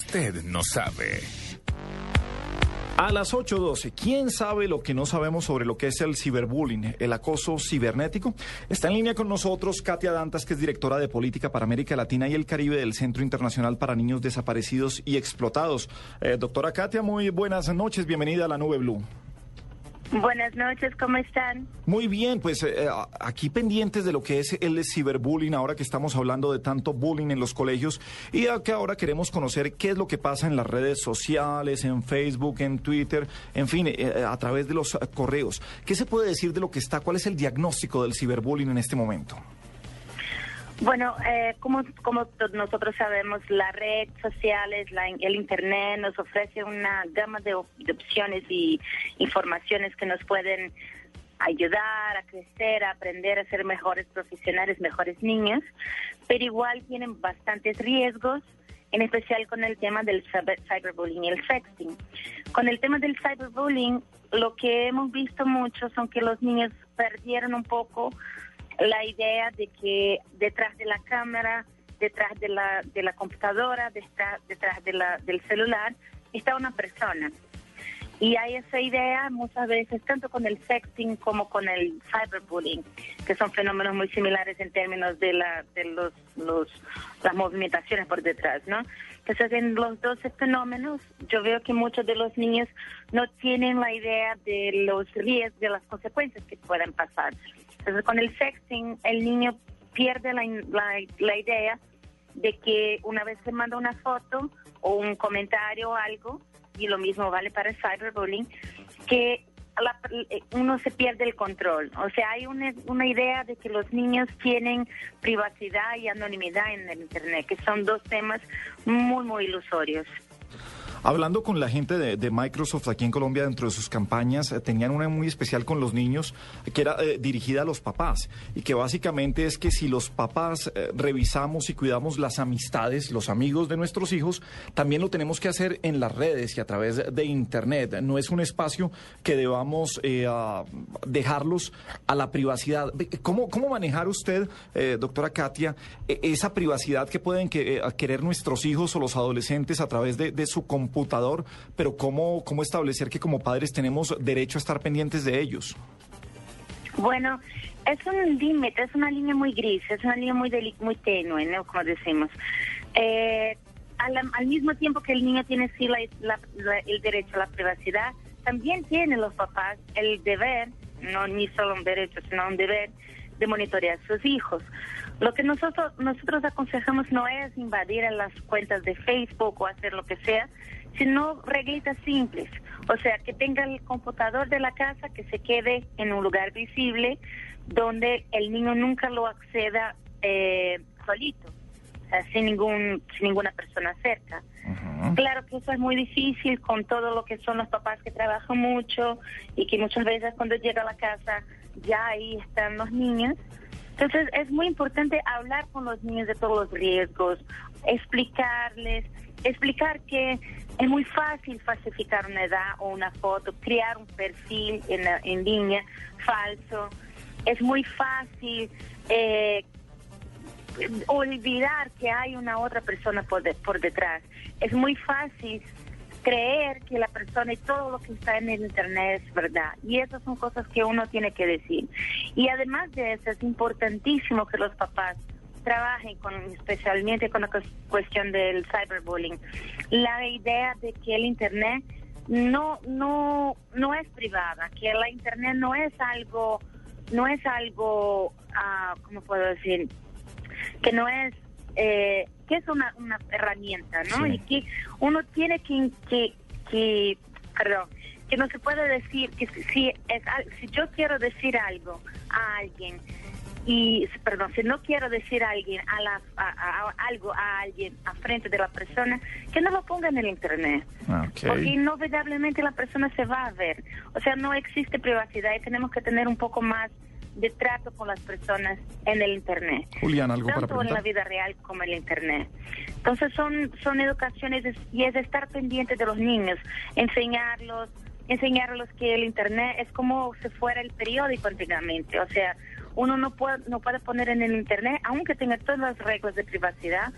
Usted no sabe. A las 8.12, ¿quién sabe lo que no sabemos sobre lo que es el ciberbullying, el acoso cibernético? Está en línea con nosotros Katia Dantas, que es directora de política para América Latina y el Caribe del Centro Internacional para Niños Desaparecidos y Explotados. Eh, doctora Katia, muy buenas noches, bienvenida a la Nube Blue. Buenas noches, ¿cómo están? Muy bien, pues eh, aquí pendientes de lo que es el ciberbullying, ahora que estamos hablando de tanto bullying en los colegios y que ahora queremos conocer qué es lo que pasa en las redes sociales, en Facebook, en Twitter, en fin, eh, a través de los correos. ¿Qué se puede decir de lo que está? ¿Cuál es el diagnóstico del ciberbullying en este momento? Bueno, eh, como, como nosotros sabemos, las redes sociales, el Internet nos ofrece una gama de, opciones y informaciones que nos pueden ayudar a crecer, a aprender a ser mejores profesionales, mejores niños, pero igual tienen bastantes riesgos, en especial con el tema del cyberbullying y el sexting. Con el tema del cyberbullying, lo que hemos visto mucho son que los niños perdieron un poco la idea de que detrás de la cámara, detrás de la, de la computadora, detrás, detrás de la, del celular, está una persona. Y hay esa idea muchas veces, tanto con el sexting como con el cyberbullying, que son fenómenos muy similares en términos de, la, de los, los, las movimentaciones por detrás, ¿no? Entonces, en los dos fenómenos, yo veo que muchos de los niños no tienen la idea de los riesgos, de las consecuencias que pueden pasar. Entonces, con el sexting, el niño pierde la, la, idea de que una vez que manda una foto o un comentario o algo, y lo mismo vale para el cyberbullying, que uno se pierde el control. O sea, hay una, una, idea de que los niños tienen privacidad y anonimidad en el Internet, que son dos temas muy, muy ilusorios. Hablando con la gente de, Microsoft aquí en Colombia dentro de sus campañas, eh, tenían una muy especial con los niños que era eh, dirigida a los papás y que básicamente es que si los papás eh, revisamos y cuidamos las amistades, los amigos de nuestros hijos, también lo tenemos que hacer en las redes y a través de Internet. No es un espacio que debamos dejarlos a la privacidad. ¿Cómo, cómo manejar usted, doctora Katia, e, esa privacidad que pueden querer nuestros hijos o los adolescentes a través de, de su computadora? Computador, pero ¿cómo, cómo establecer que como padres tenemos derecho a estar pendientes de ellos? Bueno, es un límite, es una línea muy gris, es una línea muy, muy tenue, ¿no? Como decimos. Eh, al, mismo tiempo que el niño tiene sí el derecho a la privacidad, también tienen los papás el deber, no ni solo un derecho, sino un deber de monitorear a sus hijos. Lo que nosotros nosotros aconsejamos no es invadir en las cuentas de Facebook o hacer lo que sea, sino reglitas simples. O sea, que tenga el computador de la casa que se quede en un lugar visible donde el niño nunca lo acceda eh, solito, sin, ningún, sin ninguna persona cerca. Claro que eso es muy difícil con todo lo que son los papás que trabajan mucho y que muchas veces cuando llega a la casa ya ahí están los niños. Entonces es muy importante hablar con los niños de todos los riesgos, explicarles, explicar que es muy fácil falsificar una edad o una foto, crear un perfil en, en línea falso. Es muy fácil eh, olvidar que hay una otra persona por, por detrás. Es muy fácil creer que la persona y todo lo que está en el Internet es verdad. Y esas son cosas que uno tiene que decir. Y además de eso, es importantísimo que los papás trabajen con, especialmente con la cuestión del cyberbullying. La idea de que el Internet no, no, no es privada, que la Internet no es algo, no es algo, ah, ¿cómo puedo decir? Que no es eh, que es una, una herramienta, ¿no? Y que uno tiene que, que, que, perdón, que no se puede decir que si, es, si yo quiero decir algo a alguien y perdón si no quiero decir a alguien a, la, a, algo a alguien a frente de la persona que no lo ponga en el internet. Porque inevitablemente la persona se va a ver. O sea no existe privacidad y tenemos que tener un poco más de trato con las personas en el Internet. Julián, ¿algo tanto en la vida real como en el Internet. Entonces son, son educaciones y es estar pendiente de los niños, enseñarlos, enseñarlos que el Internet es como si fuera el periódico antiguamente. O sea, uno no puede, no puede poner en el Internet, aunque tenga todas las reglas de privacidad,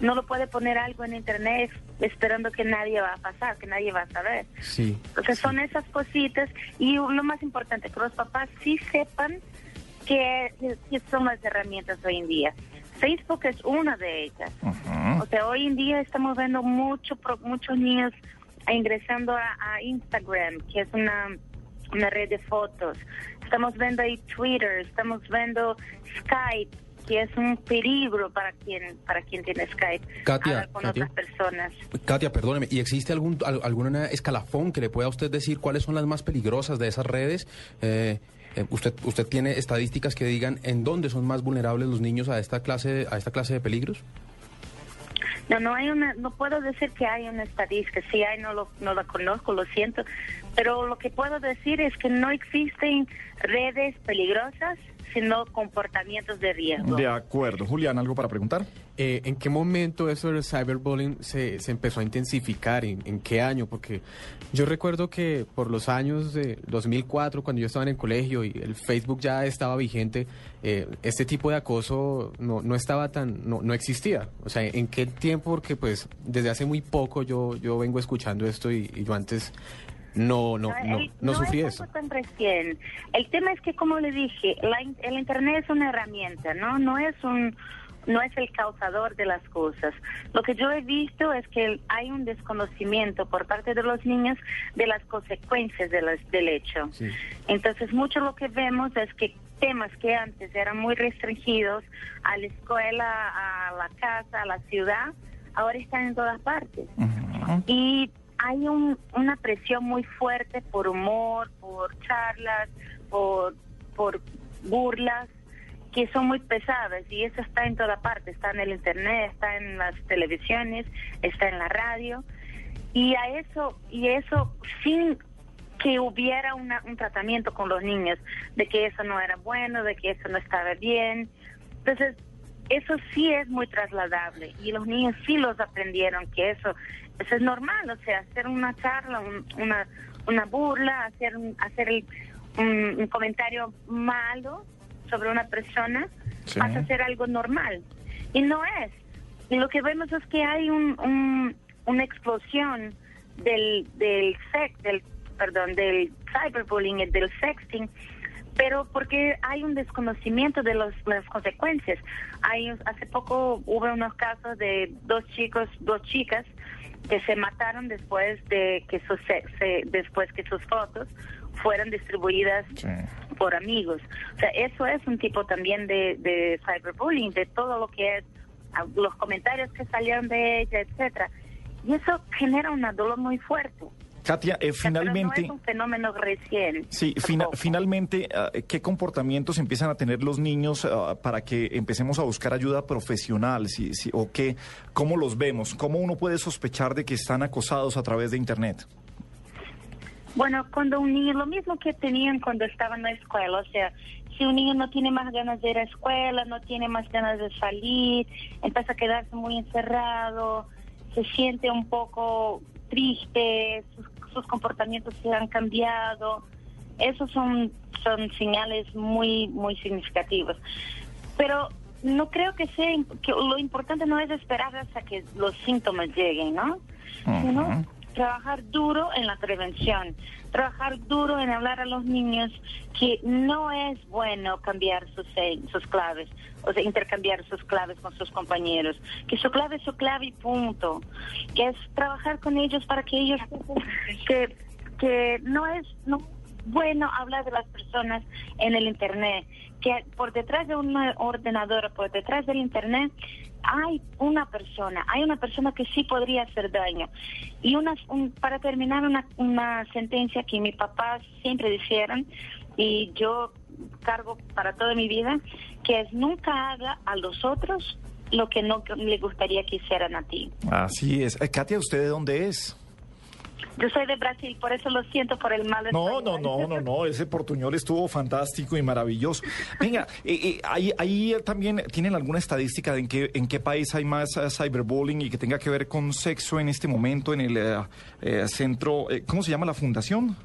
no lo puede poner algo en internet esperando que nadie va a pasar, que nadie va a saber. Sí. Entonces son esas cositas y lo más importante, que los papás sí sepan que, que son las herramientas hoy en día. Facebook es una de ellas. O sea, hoy en día estamos viendo mucho, muchos niños ingresando a, Instagram, que es una, una red de fotos. Estamos viendo ahí Twitter, estamos viendo Skype, que es un peligro para quien para quien tiene Skype. Katia, con otras personas. Katia, perdóneme, ¿y existe algún alguna escalafón que le pueda usted decir cuáles son las más peligrosas de esas redes? Eh, usted usted tiene estadísticas que digan en dónde son más vulnerables los niños a esta clase a esta clase de peligros. No, no hay una, no puedo decir que hay una estadística. Si hay, no lo, no la conozco, lo siento. Pero lo que puedo decir es que no existen redes peligrosas sino comportamientos de riesgo. De acuerdo. Julián, ¿algo para preguntar? Eh, ¿En qué momento eso del cyberbullying se, se empezó a intensificar? ¿En, qué año? Porque yo recuerdo que por los años de 2004, cuando yo estaba en el colegio y el Facebook ya estaba vigente, eh, este tipo de acoso no, no estaba tan, no, no existía. O sea, ¿en qué tiempo? Porque pues desde hace muy poco yo, yo vengo escuchando esto y yo antes no, no, no, no, sufrí es eso. Tan recién. El tema es que, como le dije, el Internet es una herramienta, ¿no? No es un no es el causador de las cosas. Lo que yo he visto es que hay un desconocimiento por parte de los niños de las consecuencias de del hecho. Entonces, mucho lo que vemos es que temas que antes eran muy restringidos a la escuela, a la casa, a la ciudad, ahora están en todas partes. Y hay un, una presión muy fuerte por humor, por charlas, por, por burlas que son muy pesadas y eso está en toda parte, está en el internet, está en las televisiones, está en la radio y a eso y eso sin que hubiera una, un tratamiento con los niños de que eso no era bueno, de que eso no estaba bien. Entonces, eso sí es muy trasladable y los niños sí los aprendieron que eso, eso es normal, o sea, hacer una charla, una, una burla, hacer, un, hacer un, comentario malo sobre una persona pasa a ser algo normal y no es. Y lo que vemos es que hay un, una explosión del, del sex, del, perdón, del cyberbullying, del sexting, pero porque hay un desconocimiento de los, las consecuencias. Hay, hace poco hubo unos casos de dos chicos, dos chicas que se mataron después de que sus, después que sus fotos fueran distribuidas por amigos. O sea, eso es un tipo también de, de cyberbullying, de todo lo que es los comentarios que salieron de ella, etcétera. Y eso genera un dolor muy fuerte. Katia, eh, finalmente... no es un fenómeno recién. Sí, finalmente, ah, ¿qué comportamientos empiezan a tener los niños ah, para que empecemos a buscar ayuda profesional? Si, ¿O qué, cómo los vemos? ¿Cómo uno puede sospechar de que están acosados a través de Internet? Bueno, cuando un niño, lo mismo que tenían cuando estaban en la escuela, o sea, si un niño no tiene más ganas de ir a la escuela, no tiene más ganas de salir, empieza a quedarse muy encerrado, se siente un poco triste, sus sus comportamientos se han cambiado. Esos son, son señales muy, muy significativos. Pero no creo que sea, que lo importante no es esperar hasta que los síntomas lleguen, ¿no? Sino trabajar duro en la prevención, trabajar duro en hablar a los niños que no es bueno cambiar sus, sus claves, o sea, intercambiar sus claves con sus compañeros, que su clave es su clave y punto, que es trabajar con ellos para que ellos, que, que no es no bueno hablar de las personas en el Internet, que por detrás de un ordenador, por detrás del Internet, hay una persona, hay una persona que sí podría hacer daño. Y una, para terminar, una, una sentencia que mi papá siempre dijeron, y yo cargo para toda mi vida, que es nunca haga a los otros lo que no le gustaría que hicieran a ti. Así es. Eh, Katia, ¿usted de dónde es? Yo soy de Brasil, por eso lo siento por el mal. No, no, no, no, no, ese portuñol estuvo fantástico y maravilloso. Venga, eh, eh, ahí, también tienen alguna estadística de en qué, en qué país hay más eh, cyberbullying y que tenga que ver con sexo en este momento en el centro, ¿cómo se llama la fundación?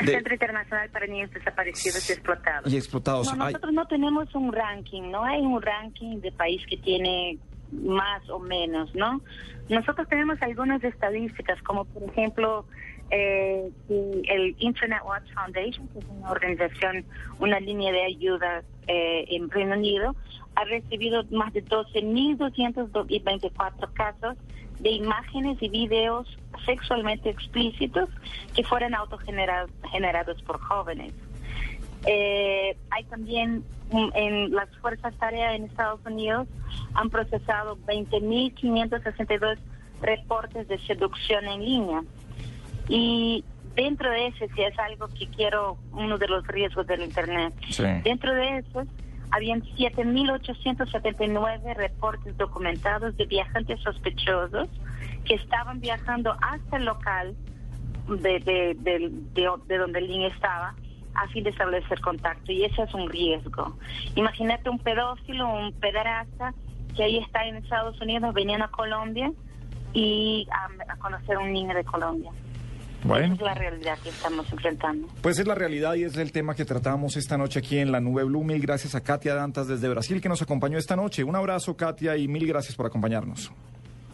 El Centro Internacional para Niños Desaparecidos y Explotados. Y explotados. nosotros no tenemos un ranking, no hay un ranking de país que tiene más o menos, ¿no? Nosotros tenemos algunas estadísticas, como por ejemplo eh, el Internet Watch Foundation, que es una organización, una línea de ayuda eh, en Reino Unido, ha recibido más de 12.224 casos de imágenes y videos sexualmente explícitos que fueron autogenerados por jóvenes. Eh, hay también mm, en las fuerzas tareas en Estados Unidos han procesado 20.562 reportes de seducción en línea. Y dentro de ese, si es algo que quiero, uno de los riesgos del Internet, dentro de eso habían 7.879 reportes documentados de viajantes sospechosos que estaban viajando hasta el local de, de, de, de donde el niño estaba a fin de establecer contacto y ese es un riesgo. Imagínate un pedófilo, un pederasta que ahí está en Estados Unidos, venían a Colombia y a, conocer a un niño de Colombia. Bueno. es la realidad que estamos enfrentando. Pues es la realidad y es el tema que tratamos esta noche aquí en la Nube Blue. Mil gracias a Katia Dantas desde Brasil que nos acompañó esta noche. Un abrazo, Katia, y mil gracias por acompañarnos.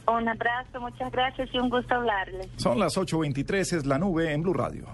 Un abrazo, muchas gracias y un gusto hablarles. Son las 8.23, es la Nube en Blue Radio.